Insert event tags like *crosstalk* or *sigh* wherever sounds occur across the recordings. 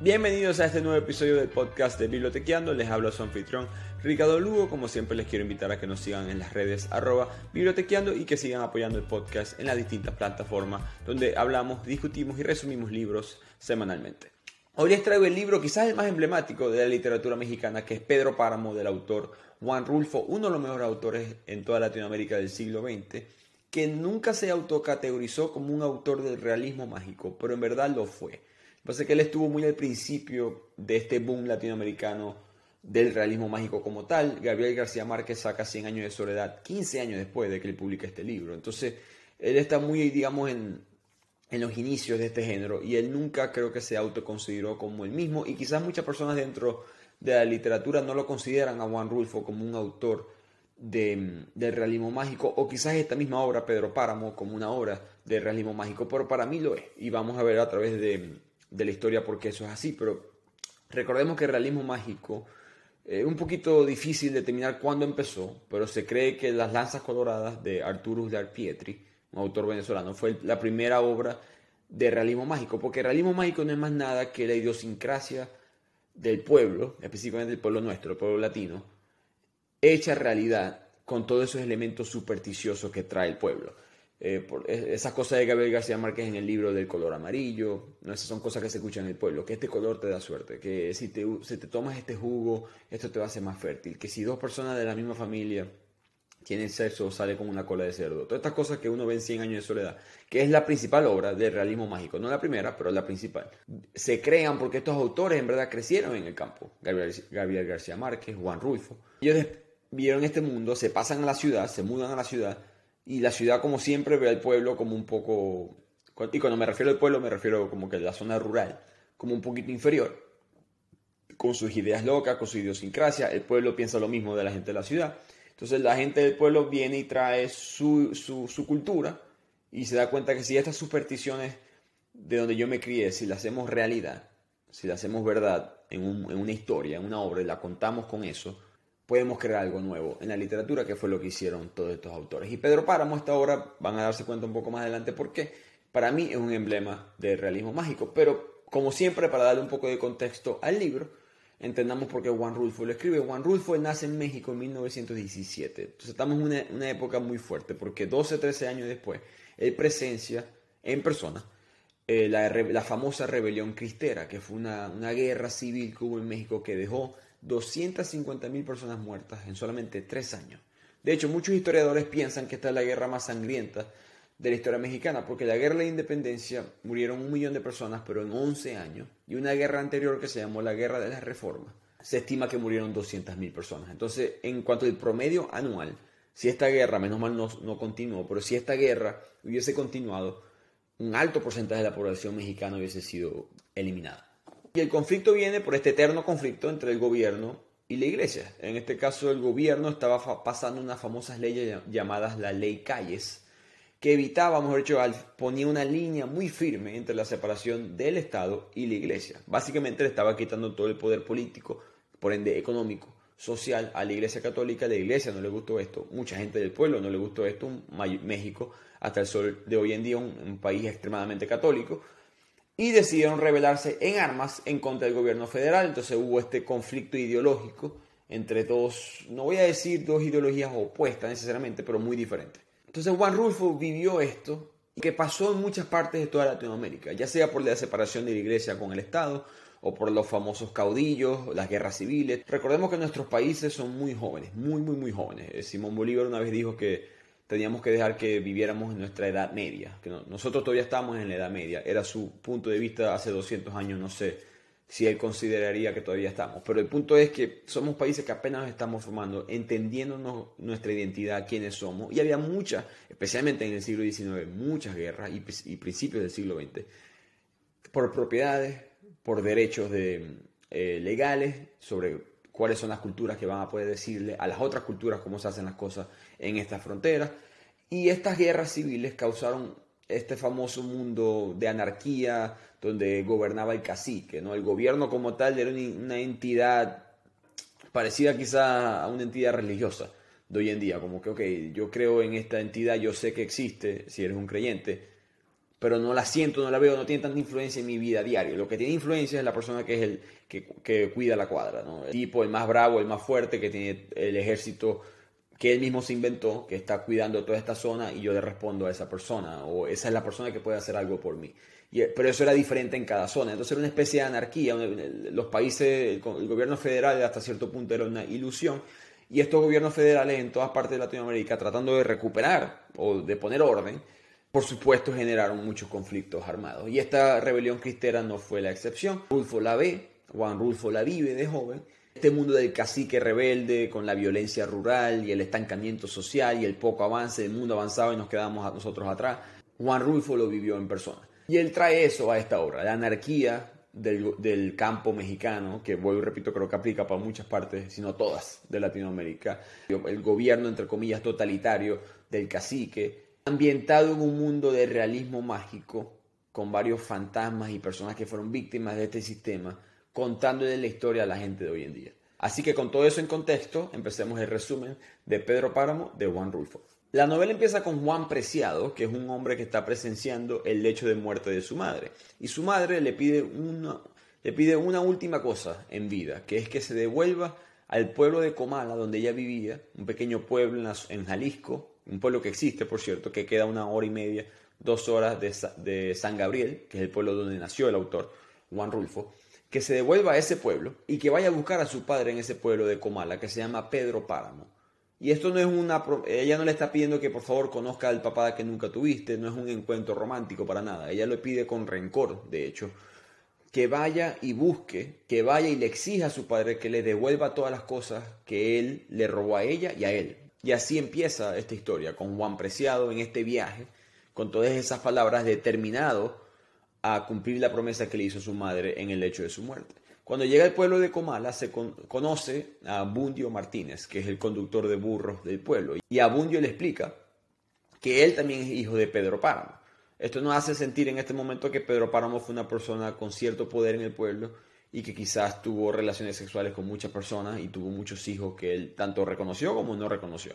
Bienvenidos a este nuevo episodio del podcast de Bibliotequeando. Les habla su anfitrión Ricardo Lugo. Como siempre, les quiero invitar a que nos sigan en las redes arroba bibliotequeando y que sigan apoyando el podcast en las distintas plataformas donde hablamos, discutimos y resumimos libros semanalmente. Hoy les traigo el libro quizás el más emblemático de la literatura mexicana, que es Pedro Páramo, del autor Juan Rulfo, uno de los mejores autores en toda Latinoamérica del siglo XX, que nunca se autocategorizó como un autor del realismo mágico, pero en verdad lo fue. Pasa que él estuvo muy al principio de este boom latinoamericano del realismo mágico como tal. Gabriel García Márquez saca 100 años de soledad 15 años después de que él publica este libro. Entonces, él está muy, digamos, en, en los inicios de este género y él nunca creo que se autoconsideró como el mismo y quizás muchas personas dentro de la literatura no lo consideran a Juan Rulfo como un autor de, del realismo mágico o quizás esta misma obra, Pedro Páramo, como una obra de realismo mágico, pero para mí lo es y vamos a ver a través de, de la historia porque eso es así, pero recordemos que el realismo mágico es un poquito difícil determinar cuándo empezó, pero se cree que Las Lanzas Coloradas de Arturus de Arpietri, un autor venezolano, fue la primera obra de realismo mágico, porque el realismo mágico no es más nada que la idiosincrasia del pueblo, específicamente del pueblo nuestro, el pueblo latino, hecha realidad con todos esos elementos supersticiosos que trae el pueblo. Eh, por, esas cosas de Gabriel García Márquez en el libro del color amarillo, ¿no? esas son cosas que se escuchan en el pueblo, que este color te da suerte, que si te, si te tomas este jugo, esto te va a hacer más fértil, que si dos personas de la misma familia tienen sexo, sale con una cola de cerdo. Todas estas cosas que uno ve en 100 años de soledad, que es la principal obra del realismo mágico, no la primera, pero la principal. Se crean porque estos autores en verdad crecieron en el campo. Gabriel, Gabriel García Márquez, Juan Rulfo. Ellos vieron este mundo, se pasan a la ciudad, se mudan a la ciudad y la ciudad, como siempre, ve al pueblo como un poco. Y cuando me refiero al pueblo, me refiero como que a la zona rural, como un poquito inferior, con sus ideas locas, con su idiosincrasia. El pueblo piensa lo mismo de la gente de la ciudad. Entonces, la gente del pueblo viene y trae su, su, cultura y se da cuenta que si estas supersticiones de donde yo me crié, si las hacemos realidad, si las hacemos verdad en, un, en una historia, en una obra, y la contamos con eso, podemos crear algo nuevo en la literatura, que fue lo que hicieron todos estos autores. Y Pedro Páramo, esta obra, van a darse cuenta un poco más adelante por qué. Para mí es un emblema del realismo mágico, pero como siempre, para darle un poco de contexto al libro, entendamos por qué Juan Rulfo lo escribe. Juan Rulfo nace en México en 1917. Entonces estamos en una, época muy fuerte, porque 12, 13 años después, él presencia en persona eh, la, famosa rebelión cristera, que fue una, una guerra civil que hubo en México que dejó 250.000 personas muertas en solamente tres años. De hecho, muchos historiadores piensan que esta es la guerra más sangrienta de la historia mexicana, porque la guerra de la independencia murieron un millón de personas, pero en 11 años, y una guerra anterior que se llamó la guerra de la reforma, se estima que murieron 200.000 personas. Entonces, en cuanto al promedio anual, si esta guerra, menos mal no, no continuó, pero si esta guerra hubiese continuado, un alto porcentaje de la población mexicana hubiese sido eliminada. Y el conflicto viene por este eterno conflicto entre el gobierno y la iglesia. En este caso, el gobierno estaba pasando unas famosas leyes llamadas la ley Calles, que evitaba, mejor dicho, ponía una línea muy firme entre la separación del Estado y la iglesia. Básicamente le estaba quitando todo el poder político, por ende económico, social a la iglesia católica. La iglesia no le gustó esto, mucha gente del pueblo no le gustó esto. México, hasta el sol de hoy en día, un país extremadamente católico y decidieron rebelarse en armas en contra del gobierno federal. Entonces hubo este conflicto ideológico entre dos, no voy a decir dos ideologías opuestas necesariamente, pero muy diferentes. Entonces Juan Rulfo vivió esto que pasó en muchas partes de toda Latinoamérica, ya sea por la separación de la iglesia con el Estado o por los famosos caudillos, las guerras civiles. Recordemos que nuestros países son muy jóvenes, muy, muy, muy jóvenes. Simón Bolívar una vez dijo que teníamos que dejar que viviéramos en nuestra edad media, que nosotros todavía estamos en la edad media, era su punto de vista hace 200 años, no sé si él consideraría que todavía estamos, pero el punto es que somos países que apenas estamos formando, entendiéndonos nuestra identidad, quiénes somos, y había muchas, especialmente en el siglo XIX, muchas guerras y, principios del siglo XX, por propiedades, por derechos de, eh, legales, sobre cuáles son las culturas que van a poder decirle a las otras culturas cómo se hacen las cosas en esta frontera. Y estas guerras civiles causaron este famoso mundo de anarquía donde gobernaba el cacique, ¿no? El gobierno como tal era una entidad parecida quizá a una entidad religiosa de hoy en día, como que, ok, yo creo en esta entidad, yo sé que existe, si eres un creyente, pero no la siento, no la veo, no tiene tanta influencia en mi vida diaria. Lo que tiene influencia es la persona que es el que, cuida la cuadra, ¿no? El tipo, el más bravo, el más fuerte, que tiene el ejército que él mismo se inventó, que está cuidando toda esta zona y yo le respondo a esa persona, o esa es la persona que puede hacer algo por mí. Pero eso era diferente en cada zona, entonces era una especie de anarquía, los países, el gobierno federal hasta cierto punto era una ilusión, y estos gobiernos federales en todas partes de Latinoamérica tratando de recuperar o de poner orden, por supuesto generaron muchos conflictos armados. Y esta rebelión cristera no fue la excepción. Rulfo la ve, Juan Rulfo la vive de joven. Este mundo del cacique rebelde con la violencia rural y el estancamiento social y el poco avance, el mundo avanzaba y nos quedamos nosotros atrás. Juan Rulfo lo vivió en persona. Y él trae eso a esta obra, la anarquía del, campo mexicano, que vuelvo y repito, creo que aplica para muchas partes, sino todas de Latinoamérica. El gobierno, entre comillas, totalitario del cacique, ambientado en un mundo de realismo mágico, con varios fantasmas y personas que fueron víctimas de este sistema, contándole la historia a la gente de hoy en día. Así que con todo eso en contexto, empecemos el resumen de Pedro Páramo de Juan Rulfo. La novela empieza con Juan Preciado, que es un hombre que está presenciando el lecho de muerte de su madre. Y su madre le pide una, le pide una última cosa en vida, que es que se devuelva al pueblo de Comala, donde ella vivía, un pequeño pueblo en, Jalisco, un pueblo que existe, por cierto, que queda una hora y media, dos horas de, San Gabriel, que es el pueblo donde nació el autor, Juan Rulfo, que se devuelva a ese pueblo y que vaya a buscar a su padre en ese pueblo de Comala, que se llama Pedro Páramo. Y esto no es una... Ella no le está pidiendo que por favor conozca al papá que nunca tuviste, no es un encuentro romántico para nada. Ella lo pide con rencor, de hecho, que vaya y busque, que vaya y le exija a su padre que le devuelva todas las cosas que él le robó a ella y a él. Y así empieza esta historia, con Juan Preciado en este viaje, con todas esas palabras determinado a cumplir la promesa que le hizo su madre en el hecho de su muerte. Cuando llega al pueblo de Comala, se conoce a Abundio Martínez, que es el conductor de burros del pueblo. Y Abundio le explica que él también es hijo de Pedro Páramo. Esto nos hace sentir en este momento que Pedro Páramo fue una persona con cierto poder en el pueblo y que quizás tuvo relaciones sexuales con muchas personas y tuvo muchos hijos que él tanto reconoció como no reconoció.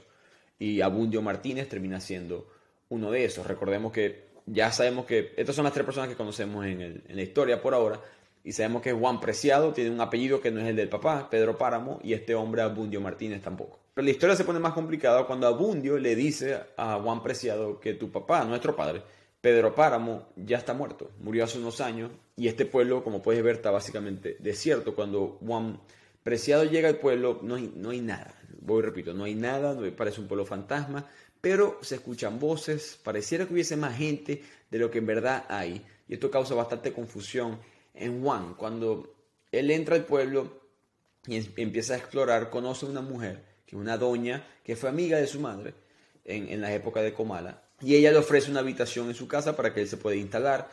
Y Abundio Martínez termina siendo uno de esos. Recordemos que ya sabemos que estas son las tres personas que conocemos en, la historia por ahora, y sabemos que Juan Preciado tiene un apellido que no es el del papá, Pedro Páramo, y este hombre Abundio Martínez tampoco. Pero la historia se pone más complicada cuando Abundio le dice a Juan Preciado que tu papá, nuestro padre, Pedro Páramo, ya está muerto, murió hace unos años, y este pueblo, como puedes ver, está básicamente desierto. Cuando Juan Preciado llega al pueblo, no hay, no hay nada. Voy repito, no hay nada, parece un pueblo fantasma, pero se escuchan voces, pareciera que hubiese más gente de lo que en verdad hay, y esto causa bastante confusión en Juan, cuando él entra al pueblo y empieza a explorar, conoce a una mujer, que es una doña, que fue amiga de su madre en, la época de Comala, y ella le ofrece una habitación en su casa para que él se pueda instalar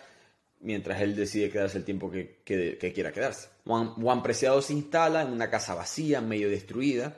mientras él decide quedarse el tiempo que, quiera quedarse. Juan, Juan, Preciado se instala en una casa vacía, medio destruida,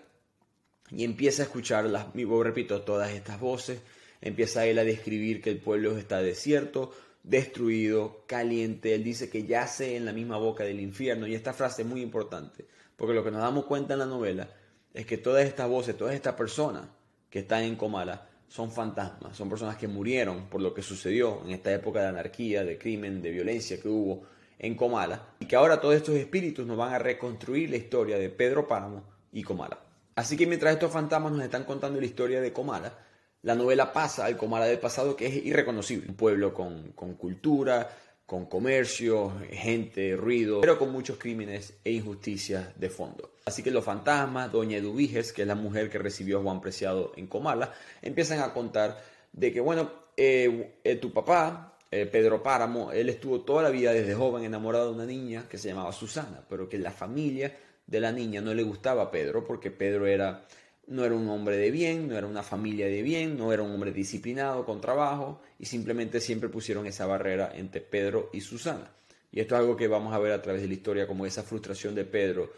y empieza a escuchar, las, repito, todas estas voces, empieza él a describir que el pueblo está desierto, destruido, caliente. Él dice que yace en la misma boca del infierno. Y esta frase es muy importante, porque lo que nos damos cuenta en la novela es que todas estas voces, todas estas personas que están en Comala, son fantasmas, son personas que murieron por lo que sucedió en esta época de anarquía, de crimen, de violencia que hubo en Comala, y que ahora todos estos espíritus nos van a reconstruir la historia de Pedro Páramo y Comala. Así que mientras estos fantasmas nos están contando la historia de Comala, la novela pasa al Comala del pasado que es irreconocible. Un pueblo con, cultura, con comercio, gente, ruido, pero con muchos crímenes e injusticias de fondo. Así que los fantasmas, doña Eduviges, que es la mujer que recibió a Juan Preciado en Comala, empiezan a contar de que, bueno, eh, eh, tu papá, eh, Pedro Páramo, él estuvo toda la vida desde joven enamorado de una niña que se llamaba Susana, pero que la familia de la niña no le gustaba a Pedro porque Pedro era no era un hombre de bien, no era una familia de bien, no era un hombre disciplinado con trabajo y simplemente siempre pusieron esa barrera entre Pedro y Susana. Y esto es algo que vamos a ver a través de la historia, como esa frustración de Pedro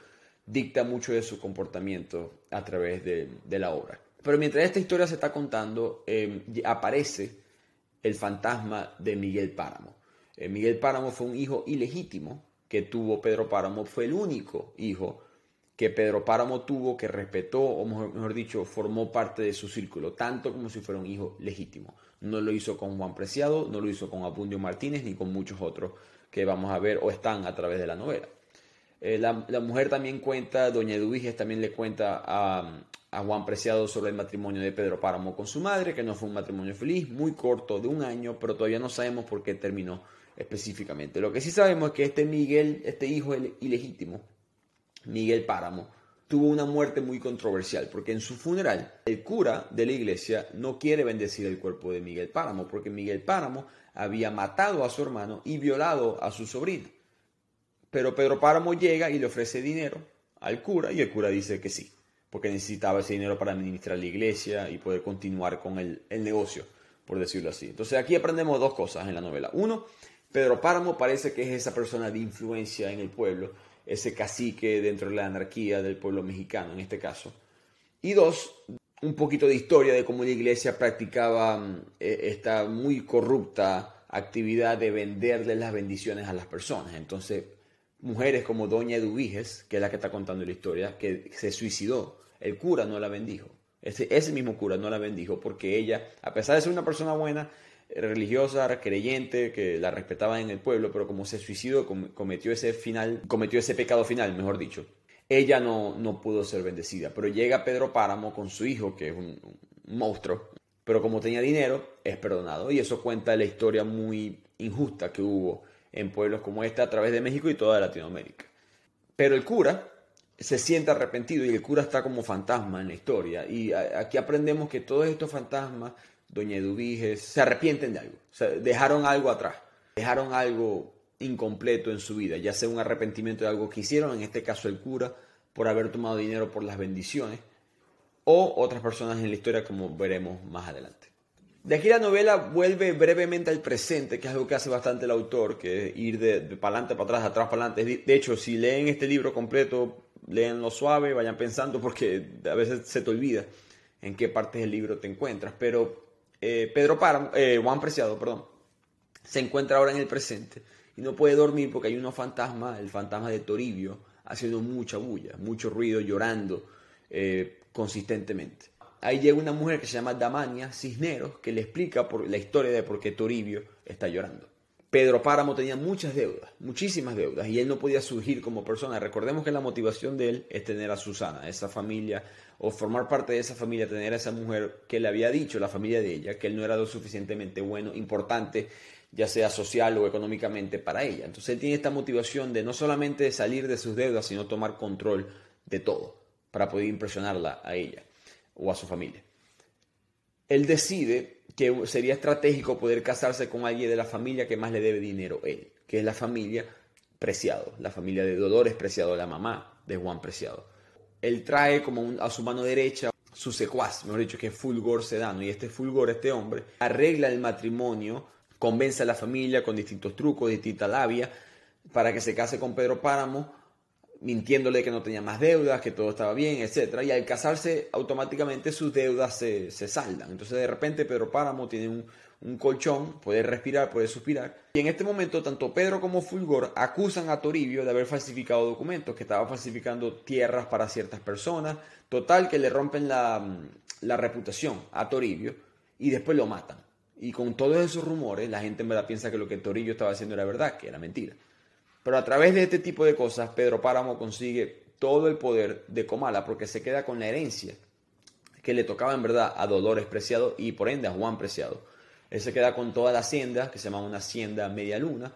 dicta mucho de su comportamiento a través de, la obra. Pero mientras esta historia se está contando, em, aparece el fantasma de Miguel Páramo. Eh, Miguel Páramo fue un hijo ilegítimo que tuvo Pedro Páramo, fue el único hijo que Pedro Páramo tuvo, que respetó, o mejor, dicho, formó parte de su círculo, tanto como si fuera un hijo legítimo. No lo hizo con Juan Preciado, no lo hizo con Abundio Martínez, ni con muchos otros que vamos a ver o están a través de la novela. Eh, la, mujer también cuenta, doña Eduviges también le cuenta a, a, Juan Preciado sobre el matrimonio de Pedro Páramo con su madre, que no fue un matrimonio feliz, muy corto, de un año, pero todavía no sabemos por qué terminó específicamente. Lo que sí sabemos es que este Miguel, este hijo ilegítimo, Miguel Páramo, tuvo una muerte muy controversial, porque en su funeral el cura de la iglesia no quiere bendecir el cuerpo de Miguel Páramo, porque Miguel Páramo había matado a su hermano y violado a su sobrino. Pero Pedro Páramo llega y le ofrece dinero al cura y el cura dice que sí, porque necesitaba ese dinero para administrar la iglesia y poder continuar con el, el negocio, por decirlo así. Entonces aquí aprendemos dos cosas en la novela. Uno, Pedro Páramo parece que es esa persona de influencia en el pueblo ese cacique dentro de la anarquía del pueblo mexicano en este caso. Y dos, un poquito de historia de cómo la iglesia practicaba mm, e, esta muy corrupta actividad de venderle las bendiciones a las personas. Entonces, mujeres como Doña Eduviges, que es la que está contando la historia, que se suicidó, el cura no la bendijo. Ese, ese mismo cura no la bendijo porque ella, a pesar de ser una persona buena, religiosa, creyente, que la respetaba en el pueblo, pero como se suicidó, cometió ese final, cometió ese pecado final, mejor dicho, ella no, no pudo ser bendecida. Pero llega Pedro Páramo con su hijo, que es un, monstruo, pero como tenía dinero, es perdonado. Y eso cuenta la historia muy injusta que hubo en pueblos como este a través de México y toda Latinoamérica. Pero el cura se siente arrepentido y el cura está como fantasma en la historia. Y aquí aprendemos que todos estos fantasmas Doña Eduviges, se arrepienten de algo, o dejaron algo atrás, dejaron algo incompleto en su vida, ya sea un arrepentimiento de algo que hicieron, en este caso el cura, por haber tomado dinero por las bendiciones, o otras personas en la historia como veremos más adelante. De aquí la novela vuelve brevemente al presente, que es algo que hace bastante el autor, que es ir de, para adelante, para atrás, atrás, para adelante. De hecho, si leen este libro completo, lo suave, vayan pensando, porque a veces se te olvida en qué partes del libro te encuentras. Pero eh, Pedro Páramo, eh, Juan Preciado, perdón, se encuentra ahora en el presente y no puede dormir porque hay unos fantasmas, el fantasma de Toribio, haciendo mucha bulla, mucho ruido, llorando eh, consistentemente. Ahí llega una mujer que se llama Damania Cisneros, que le explica la historia de por qué Toribio está llorando. Pedro Páramo tenía muchas deudas, muchísimas deudas, y él no podía surgir como persona. Recordemos que la motivación de él es tener a Susana, esa familia, o formar parte de esa familia, tener a esa mujer que le había dicho, la familia de ella, que él no era lo suficientemente bueno, importante, ya sea social o económicamente para ella. Entonces él tiene esta motivación de no solamente salir de sus deudas, sino tomar control de todo, para poder impresionarla a ella o a su familia. Él decide que sería estratégico poder casarse con alguien de la familia que más le debe dinero él, que es la familia Preciado, la familia de Dolores Preciado, la mamá de Juan Preciado. Él trae como a su mano derecha su secuaz, mejor dicho, que es Fulgor Sedano, y este Fulgor, este hombre, arregla el matrimonio, convence a la familia con distintos trucos, distinta labia, para que se case con Pedro Páramo, mintiéndole que no tenía más deudas, que todo estaba bien, etc. Y al casarse, automáticamente sus deudas se, saldan. Entonces, de repente, Pedro Páramo tiene un, un, colchón, puede respirar, puede suspirar. Y en este momento, tanto Pedro como Fulgor acusan a Toribio de haber falsificado documentos, que estaba falsificando tierras para ciertas personas. Total, que le rompen la, la reputación a Toribio y después lo matan. Y con todos esos rumores, la gente en verdad piensa que lo que Toribio estaba haciendo era verdad, que era mentira. Pero a través de este tipo de cosas, Pedro Páramo consigue todo el poder de Comala porque se queda con la herencia que le tocaba en verdad a Dolores Preciado y por ende a Juan Preciado. Él se queda con toda la hacienda, que se llama una hacienda media luna,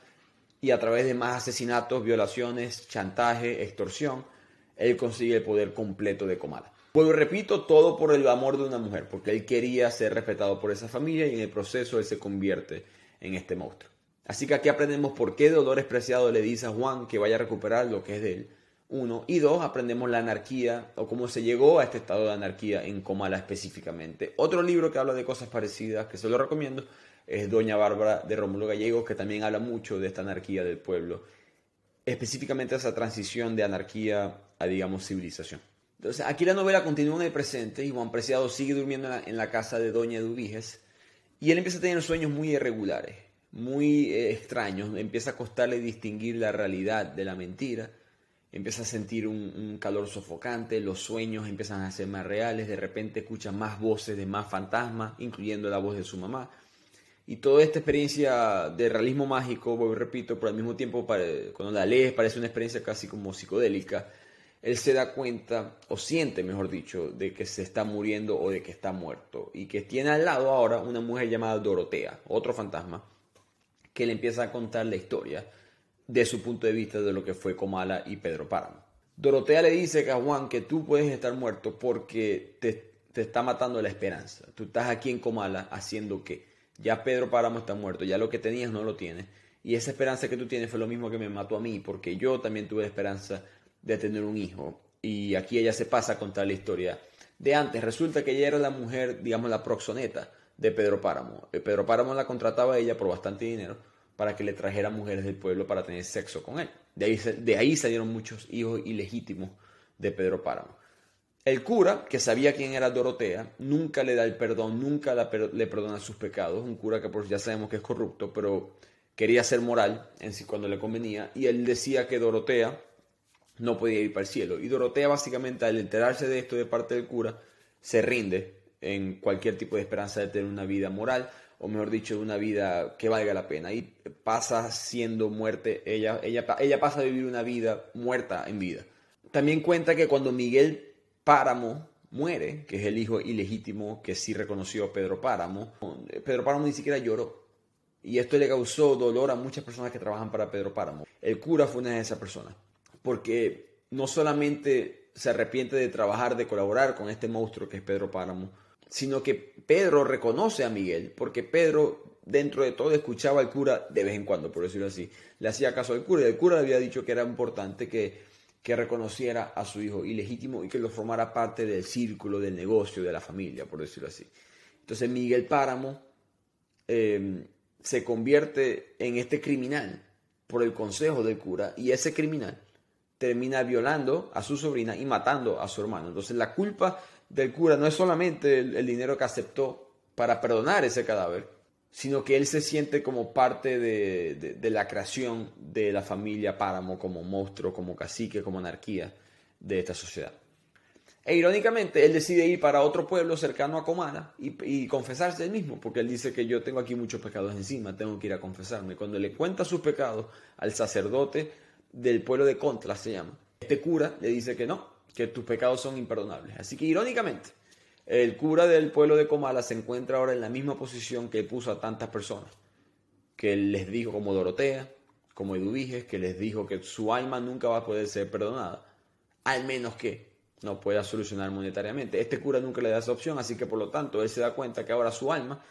y a través de más asesinatos, violaciones, chantaje, extorsión, él consigue el poder completo de Comala. Pues repito, todo por el amor de una mujer, porque él quería ser respetado por esa familia y en el proceso él se convierte en este monstruo. Así que aquí aprendemos por qué Dolores Preciado le dice a Juan que vaya a recuperar lo que es de él. Uno. Y dos, aprendemos la anarquía o cómo se llegó a este estado de anarquía en Comala específicamente. Otro libro que habla de cosas parecidas, que se lo recomiendo, es Doña Bárbara de Rómulo Gallegos, que también habla mucho de esta anarquía del pueblo. Específicamente esa transición de anarquía a, digamos, civilización. Entonces, aquí la novela continúa en el presente y Juan Preciado sigue durmiendo en la, en la casa de Doña Eduviges y él empieza a tener sueños muy irregulares muy eh, extraños, empieza a costarle distinguir la realidad de la mentira. Empieza a sentir un, calor sofocante, los sueños empiezan a ser más reales, de repente escucha más voces de más fantasmas, incluyendo la voz de su mamá. Y toda esta experiencia de realismo mágico, repito, pero al mismo tiempo cuando la lees parece una experiencia casi como psicodélica, él se da cuenta, o siente, mejor dicho, de que se está muriendo o de que está muerto. Y que tiene al lado ahora una mujer llamada Dorotea, otro fantasma, que le empieza a contar la historia de su punto de vista de lo que fue Comala y Pedro Páramo. Dorotea le dice a Juan que tú puedes estar muerto porque te, te está matando la esperanza. Tú estás aquí en Comala haciendo que ya Pedro Páramo está muerto, ya lo que tenías no lo tienes. Y esa esperanza que tú tienes fue lo mismo que me mató a mí, porque yo también tuve esperanza de tener un hijo. Y aquí ella se pasa a contar la historia de antes. Resulta que ella era la mujer, digamos, la proxoneta de Pedro Páramo. Eh, Pedro Páramo la contrataba a ella por bastante dinero para que le trajera mujeres del pueblo para tener sexo con él. De ahí, de ahí salieron muchos hijos ilegítimos de Pedro Páramo. El cura, que sabía quién era Dorotea, nunca le da el perdón, nunca le perdona sus pecados. Un cura que por ya sabemos que es corrupto, pero quería ser moral en cuando le convenía. Y él decía que Dorotea no podía ir para el cielo. Y Dorotea básicamente al enterarse de esto de parte del cura, se rinde en cualquier tipo de esperanza de tener una vida moral, o mejor dicho, una vida que valga la pena. Y pasa siendo muerte, ella, ella, ella pasa a vivir una vida muerta en vida. También cuenta que cuando Miguel Páramo muere, que es el hijo ilegítimo que sí reconoció Pedro Páramo, Pedro Páramo ni siquiera lloró. Y esto le causó dolor a muchas personas que trabajan para Pedro Páramo. El cura fue una de esas personas, porque no solamente se arrepiente de trabajar, de colaborar con este monstruo que es Pedro Páramo, sino que Pedro reconoce a Miguel, porque Pedro dentro de todo escuchaba al cura de vez en cuando, por decirlo así, le hacía caso al cura y el cura le había dicho que era importante que, que reconociera a su hijo ilegítimo y que lo formara parte del círculo, del negocio, de la familia, por decirlo así. Entonces Miguel Páramo em, se convierte en este criminal por el consejo del cura y ese criminal termina violando a su sobrina y matando a su hermano. Entonces la culpa del cura no es solamente el, dinero que aceptó para perdonar ese cadáver, sino que él se siente como parte de, la creación de la familia Páramo como monstruo, como cacique, como anarquía de esta sociedad. E irónicamente, él decide ir para otro pueblo cercano a Comana y, y, confesarse él mismo, porque él dice que yo tengo aquí muchos pecados encima, tengo que ir a confesarme. Cuando le cuenta sus pecados al sacerdote del pueblo de Contra, se llama, este cura le dice que no, que tus pecados son imperdonables. Así que irónicamente, el cura del pueblo de Comala se encuentra ahora en la misma posición que puso a tantas personas, que les dijo como Dorotea, como Eduviges, que les dijo que su alma nunca va a poder ser perdonada, al menos que no pueda solucionar monetariamente. Este cura nunca le da esa opción, así que por lo tanto él se da cuenta que ahora su alma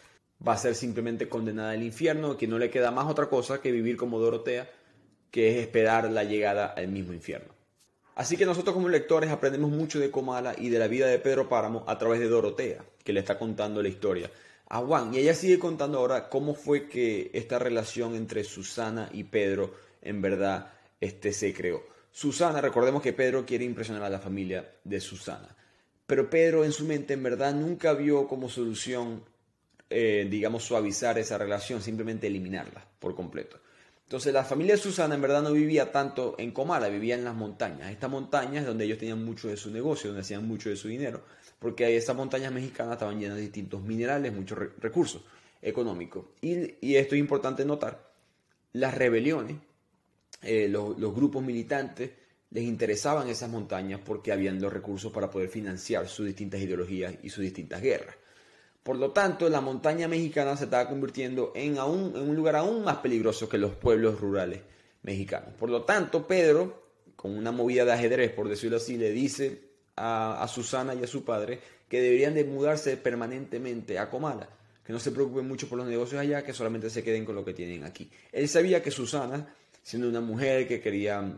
va a ser simplemente condenada al infierno, que no le queda más otra cosa que vivir como Dorotea, que es esperar la llegada al mismo infierno. Así que nosotros como lectores aprendemos mucho de Comala y de la vida de Pedro Páramo a través de Dorotea, que le está contando la historia a Juan. Y ella sigue contando ahora cómo fue que esta relación entre Susana y Pedro en verdad este, se creó. Susana, recordemos que Pedro quiere impresionar a la familia de Susana. Pero Pedro en su mente en verdad nunca vio como solución, eh, digamos, suavizar esa relación, simplemente eliminarla por completo. Entonces la familia de Susana en verdad no vivía tanto en Comala, vivía en las montañas. Estas montañas donde ellos tenían mucho de su negocio, donde hacían mucho de su dinero, porque esas montañas mexicanas estaban llenas de distintos minerales, muchos recursos económicos. Y, esto es importante notar, las rebeliones, eh, los, los grupos militantes, les interesaban esas montañas porque habían los recursos para poder financiar sus distintas ideologías y sus distintas guerras. Por lo tanto, la montaña mexicana se estaba convirtiendo en, un lugar aún más peligroso que los pueblos rurales mexicanos. Por lo tanto, Pedro, con una movida de ajedrez, por decirlo así, le dice a, Susana y a su padre que deberían de mudarse permanentemente a Comala, que no se preocupen mucho por los negocios allá, que solamente se queden con lo que tienen aquí. Él sabía que Susana, siendo una mujer que quería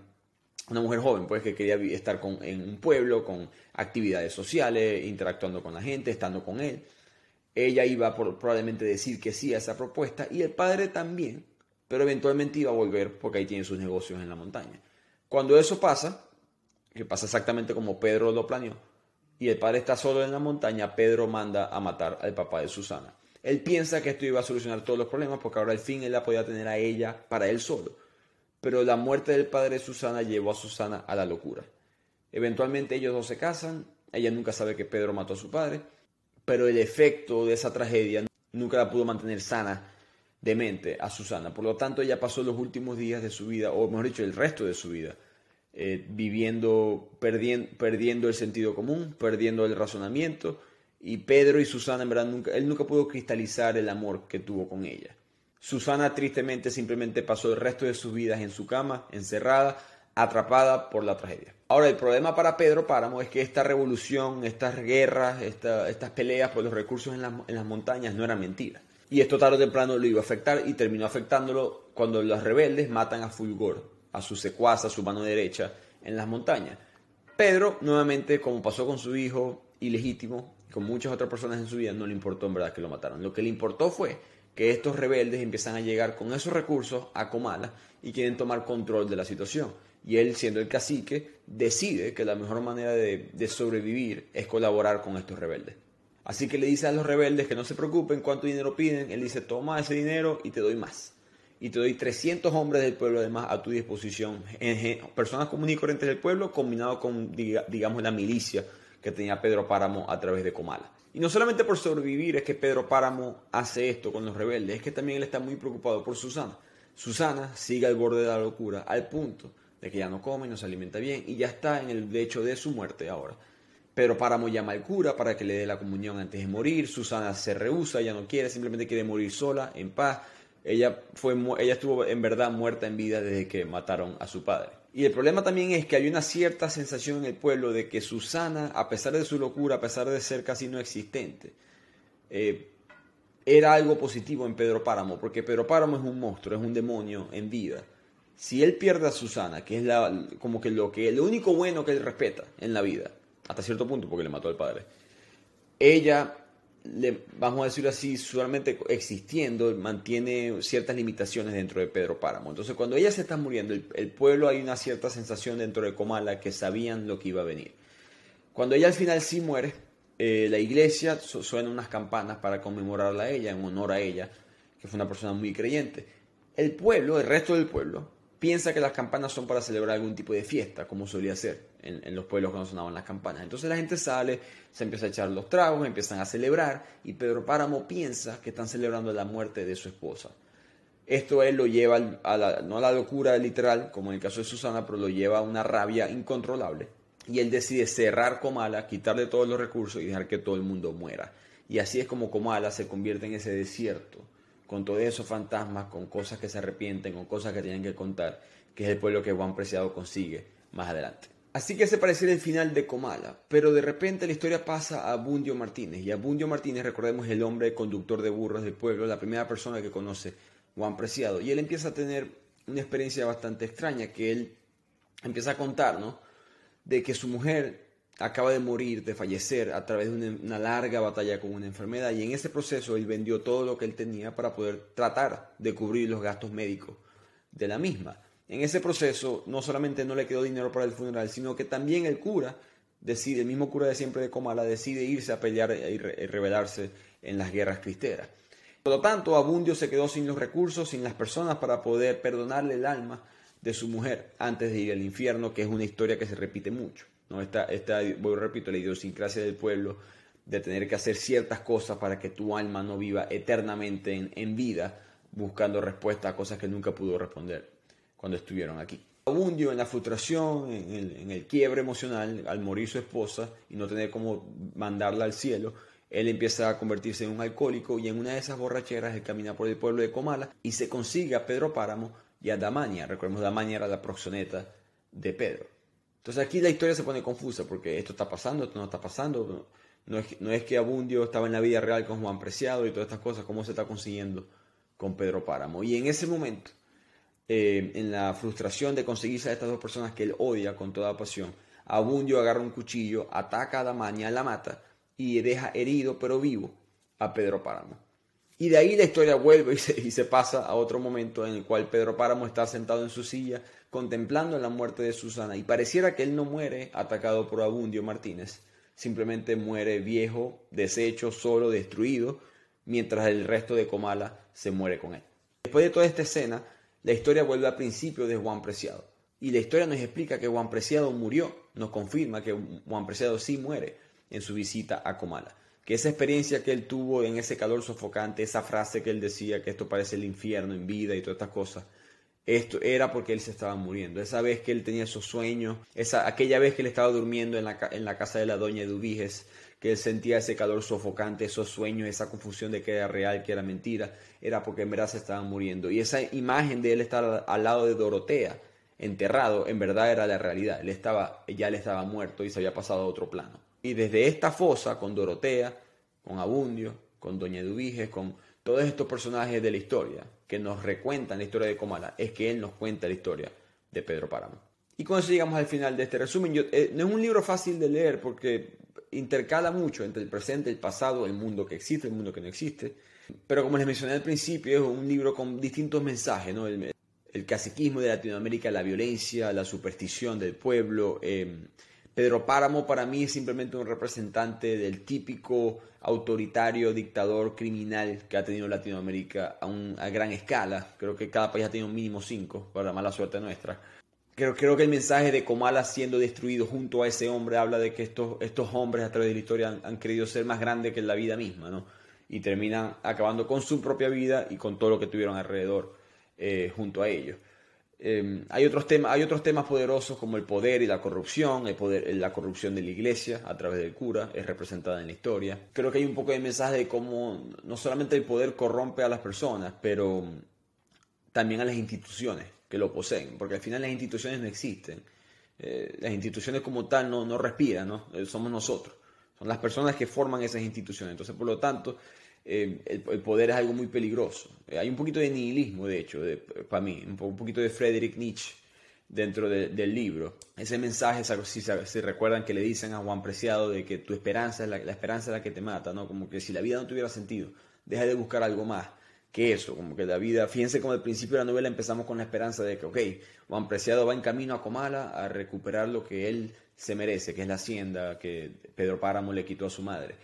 una mujer joven, pues que quería estar en un pueblo con actividades sociales, interactuando con la gente, estando con él ella iba por, probablemente decir que sí a esa propuesta y el padre también, pero eventualmente iba a volver porque ahí tiene sus negocios en la montaña. Cuando eso pasa, que pasa exactamente como Pedro lo planeó, y el padre está solo en la montaña, Pedro manda a matar al papá de Susana. Él piensa que esto iba a solucionar todos los problemas porque ahora al fin él la podía tener a ella para él solo. pero la muerte del padre de Susana llevó a Susana a la locura. Eventualmente ellos dos se casan, ella nunca sabe que Pedro mató a su padre, pero el efecto de esa tragedia nunca la pudo mantener sana de mente a Susana. Por lo tanto, ella pasó los últimos días de su vida, o mejor dicho, el resto de su vida, eh, viviendo, perdiendo, perdiendo el sentido común, perdiendo el razonamiento. Y Pedro y Susana, en verdad, nunca, él nunca pudo cristalizar el amor que tuvo con ella. Susana tristemente simplemente pasó el resto de sus vidas en su cama, encerrada, atrapada por la tragedia. Ahora, el problema para Pedro Páramo es que esta revolución, estas guerras, estas peleas por los recursos en, las montañas no eran mentiras. Y esto tarde o temprano lo iba a afectar y terminó afectándolo cuando los rebeldes matan a Fulgor, a su secuaz, a su mano derecha, en las montañas. Pedro, nuevamente, como pasó con su hijo ilegítimo, con muchas otras personas en su vida, no le importó en verdad que lo mataran. Lo que le importó fue que estos rebeldes empiezan a llegar con esos recursos a Comala y quieren tomar control de la situación. Y él, siendo el cacique, decide que la mejor manera de, sobrevivir es colaborar con estos rebeldes. Así que le dice a los rebeldes que no se preocupen cuánto dinero piden. Él dice, toma ese dinero y te doy más y te doy 300 hombres del pueblo además a tu disposición, personas comunes y corrientes del pueblo combinado con, digamos, la milicia que tenía Pedro Páramo a través de Comala. Y no solamente por sobrevivir es que Pedro Páramo hace esto con los rebeldes, es que también él está muy preocupado por Susana. Susana sigue al borde de la locura, al punto de que ya no come, no se alimenta bien y ya está en el lecho de su muerte ahora. Pedro Páramo llama al cura para que le dé la comunión antes de morir. Susana se rehúsa, ya no quiere, simplemente quiere morir sola, en paz. Ella, fue, ella estuvo en verdad muerta en vida desde que mataron a su padre. Y el problema también es que hay una cierta sensación en el pueblo de que Susana, a pesar de su locura, a pesar de ser casi no existente, eh, era algo positivo en Pedro Páramo, porque Pedro Páramo es un monstruo, es un demonio en vida. Si él pierde a Susana, que es la, como que lo, que lo único bueno que él respeta en la vida, hasta cierto punto, porque le mató al padre, ella vamos a decirlo así, solamente existiendo, mantiene ciertas limitaciones dentro de Pedro Páramo. Entonces, cuando ella se está muriendo, el, pueblo hay una cierta sensación dentro de Comala que sabían lo que iba a venir. Cuando ella al final sí muere, eh, la iglesia suena unas campanas para conmemorarla a ella, en honor a ella, que fue una persona muy creyente. El pueblo, el resto del pueblo, piensa que las campanas son para celebrar algún tipo de fiesta, como solía ser en, los pueblos cuando sonaban las campanas. Entonces la gente sale, se empieza a echar los tragos, empiezan a celebrar y Pedro Páramo piensa que están celebrando la muerte de su esposa. Esto él lo lleva a la, no a la locura literal, como en el caso de Susana, pero lo lleva a una rabia incontrolable. Y él decide cerrar Comala, quitarle todos los recursos y dejar que todo el mundo muera. Y así es como Comala se convierte en ese desierto con todos esos fantasmas, con cosas que se arrepienten, con cosas que tienen que contar, que es el pueblo que Juan Preciado consigue más adelante. Así que se pareciera el final de Comala, pero de repente la historia pasa a Bundio Martínez, y a Bundio Martínez, recordemos, el hombre conductor de burros del pueblo, la primera persona que conoce Juan Preciado, y él empieza a tener una experiencia bastante extraña, que él empieza a contar, ¿no? De que su mujer acaba de morir, de fallecer a través de una, larga batalla con una enfermedad y en ese proceso él vendió todo lo que él tenía para poder tratar de cubrir los gastos médicos de la misma. En ese proceso no solamente no le quedó dinero para el funeral, sino que también el cura decide, el mismo cura de siempre de Comala, decide irse a pelear y rebelarse en las guerras cristeras. Por lo tanto, Abundio se quedó sin los recursos, sin las personas para poder perdonarle el alma de su mujer antes de ir al infierno, que es una historia que se repite mucho. ¿No? Esta, esta, voy, repito, la idiosincrasia del pueblo de tener que hacer ciertas cosas para que tu alma no viva eternamente en, en vida buscando respuesta a cosas que nunca pudo responder cuando estuvieron aquí. Abundio en la frustración, en el, en el, quiebre emocional al morir su esposa y no tener cómo mandarla al cielo, él empieza a convertirse en un alcohólico y en una de esas borracheras él camina por el pueblo de Comala y se consigue a Pedro Páramo y a Damaña. Recordemos, Damaña era la proxoneta de Pedro. Entonces aquí la historia se pone confusa porque esto está pasando, esto no está pasando. No, es, que Abundio estaba en la vida real con Juan Preciado y todas estas cosas, cómo se está consiguiendo con Pedro Páramo. Y en ese momento, eh, en la frustración de conseguirse a estas dos personas que él odia con toda pasión, Abundio agarra un cuchillo, ataca a Damaña, la mata y deja herido pero vivo a Pedro Páramo. Y de ahí la historia vuelve y se, y se, pasa a otro momento en el cual Pedro Páramo está sentado en su silla contemplando la muerte de Susana y pareciera que él no muere atacado por Abundio Martínez, simplemente muere viejo, deshecho, solo, destruido, mientras el resto de Comala se muere con él. Después de toda esta escena, la historia vuelve al principio de Juan Preciado. Y la historia nos explica que Juan Preciado murió, nos confirma que Juan Preciado sí muere en su visita a Comala. Que esa experiencia que él tuvo en ese calor sofocante, esa frase que él decía que esto parece el infierno en vida y todas estas cosas, esto era porque él se estaba muriendo. Esa vez que él tenía esos sueños, esa, aquella vez que él estaba durmiendo en la, en la casa de la doña Eduviges, que él sentía ese calor sofocante, esos sueños, esa confusión de que era real, que era mentira, era porque en verdad se estaba muriendo. Y esa imagen de él estar al lado de Dorotea, enterrado, en verdad era la realidad. Él estaba, ya le estaba muerto y se había pasado a otro plano. Y desde esta fosa, con Dorotea, con Abundio, con Doña Eduviges, con todos estos personajes de la historia que nos recuentan la historia de Comala, es que él nos cuenta la historia de Pedro Páramo. Y con eso llegamos al final de este resumen. Eh, no es un libro fácil de leer porque intercala mucho entre el presente, el pasado, el mundo que existe, el mundo que no existe. Pero como les mencioné al principio, es un libro con distintos mensajes, ¿no? El, caciquismo de Latinoamérica, la violencia, la superstición del pueblo. Em, Pedro Páramo para mí es simplemente un representante del típico autoritario, dictador, criminal que ha tenido Latinoamérica a, a gran escala. Creo que cada país ha tenido un mínimo cinco, para mala suerte nuestra. Creo, creo que el mensaje de Comala siendo destruido junto a ese hombre habla de que estos, estos hombres a través de la historia han, querido ser más grandes que la vida misma, ¿no? Y terminan acabando con su propia vida y con todo lo que tuvieron alrededor eh, junto a ellos. Em, hay, otros temas, hay otros temas poderosos como el poder y la corrupción, el poder, la corrupción de la iglesia a través del cura es representada en la historia. Creo que hay un poco de mensaje de cómo no solamente el poder corrompe a las personas, pero también a las instituciones que lo poseen, porque al final las instituciones no existen. Eh, las instituciones como tal no, no respiran, ¿no? Eh, somos nosotros, son las personas que forman esas instituciones. Entonces, por lo tanto, eh, el, poder es algo muy peligroso. hay un poquito de nihilismo, de hecho, para mí, un, poquito de Friedrich Nietzsche dentro del libro. Ese mensaje, si, recuerdan que le dicen a Juan Preciado de que tu esperanza es la, la esperanza es la que te mata, ¿no? Como que si la vida no tuviera sentido, deja de buscar algo más que eso, como que la vida, fíjense como al principio de la novela empezamos con la esperanza de que, ok, Juan Preciado va en camino a Comala a recuperar lo que él se merece, que es la hacienda que Pedro Páramo le quitó a su madre.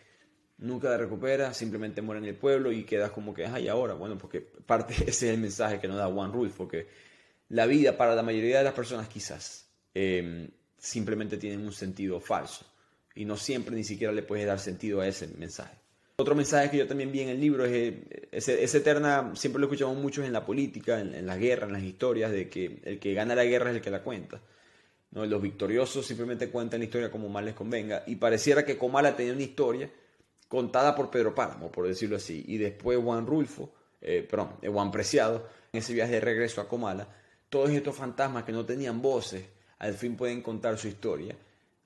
Nunca la recupera, simplemente muere en el pueblo y quedas como que, ay, ahora, bueno, porque parte ese es el mensaje que nos da Juan Rulfo, que la vida para la mayoría de las personas quizás em, simplemente tiene un sentido falso y no siempre ni siquiera le puedes dar sentido a ese mensaje. Otro mensaje que yo también vi en el libro es ese, eterna, siempre lo escuchamos mucho en la política, en, en, la guerra, en las historias, de que el que gana la guerra es el que la cuenta. ¿no? Los victoriosos simplemente cuentan la historia como más les convenga. Y pareciera que Comala tenía una historia contada por Pedro Páramo, por decirlo así. Y después Juan Rulfo, eh, perdón, eh, Juan Preciado, en ese viaje de regreso a Comala, todos estos fantasmas que no tenían voces, al fin pueden contar su historia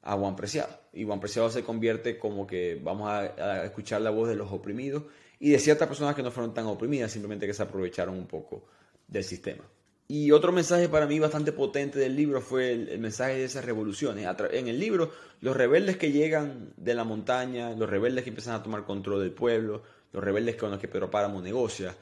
a Juan Preciado. Y Juan Preciado se convierte como que vamos a, escuchar la voz de los oprimidos y de ciertas personas que no fueron tan oprimidas, simplemente que se aprovecharon un poco del sistema. Y otro mensaje para mí bastante potente del libro fue el, mensaje de esas revoluciones. En el libro, los rebeldes que llegan de la montaña, los rebeldes que empiezan a tomar control del pueblo, los rebeldes con los que Pedro Páramo negocia,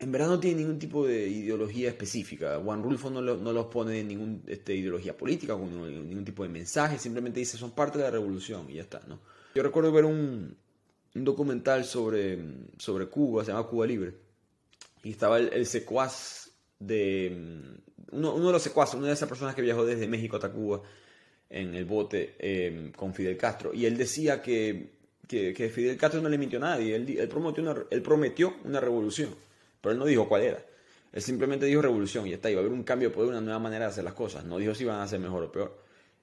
en verdad no tiene ningún tipo de ideología específica. Juan Rulfo no, no los pone en ninguna este, ideología política, con ningún, tipo de mensaje, simplemente dice son parte de la revolución y ya está. ¿no? Yo recuerdo ver un, un documental sobre, sobre Cuba, se llama Cuba Libre, y estaba el, secuaz de... Uno, uno, de los secuaces, una de esas personas que viajó desde México hasta Cuba en el bote eh, con Fidel Castro, y él decía que, que, Fidel Castro no le mintió a nadie, él, él, prometió él prometió una revolución pero él no dijo cuál era. Él simplemente dijo revolución y está, iba a haber un cambio de poder, una nueva manera de hacer las cosas. No dijo si iban a ser mejor o peor.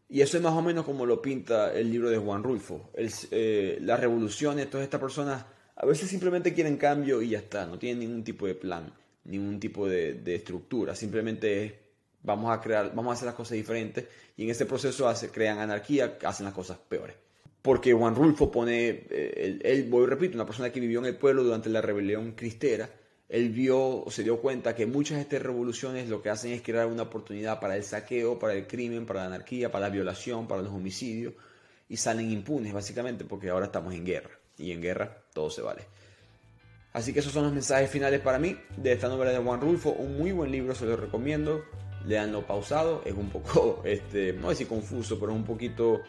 Y eso es más o menos como lo pinta el libro de Juan Rulfo. El, eh, las revoluciones, todas estas personas a veces simplemente quieren cambio y ya está. No tienen ningún tipo de plan, ningún tipo de, estructura. Simplemente vamos a crear, vamos a hacer las cosas diferentes y en ese proceso hace, crean anarquía, hacen las cosas peores. Porque Juan Rulfo pone, eh, él, él, voy repito, una persona que vivió en el pueblo durante la rebelión cristera, él vio o se dio cuenta que muchas de estas revoluciones lo que hacen es crear una oportunidad para el saqueo, para el crimen, para la anarquía, para la violación, para los homicidios y salen impunes básicamente porque ahora estamos en guerra y en guerra todo se vale. Así que esos son los mensajes finales para mí de esta novela de Juan Rulfo, un muy buen libro, se lo recomiendo. Leanlo pausado, es un poco, *laughs* este, no decir confuso, pero un poquito,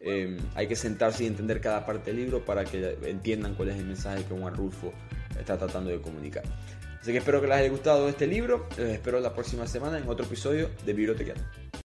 eh, hay que sentarse y entender cada parte del libro para que entiendan cuál es el mensaje que Juan Rulfo está tratando de comunicar. Así que espero que les haya gustado este libro. Les espero la próxima semana en otro episodio de Bibliotequiano.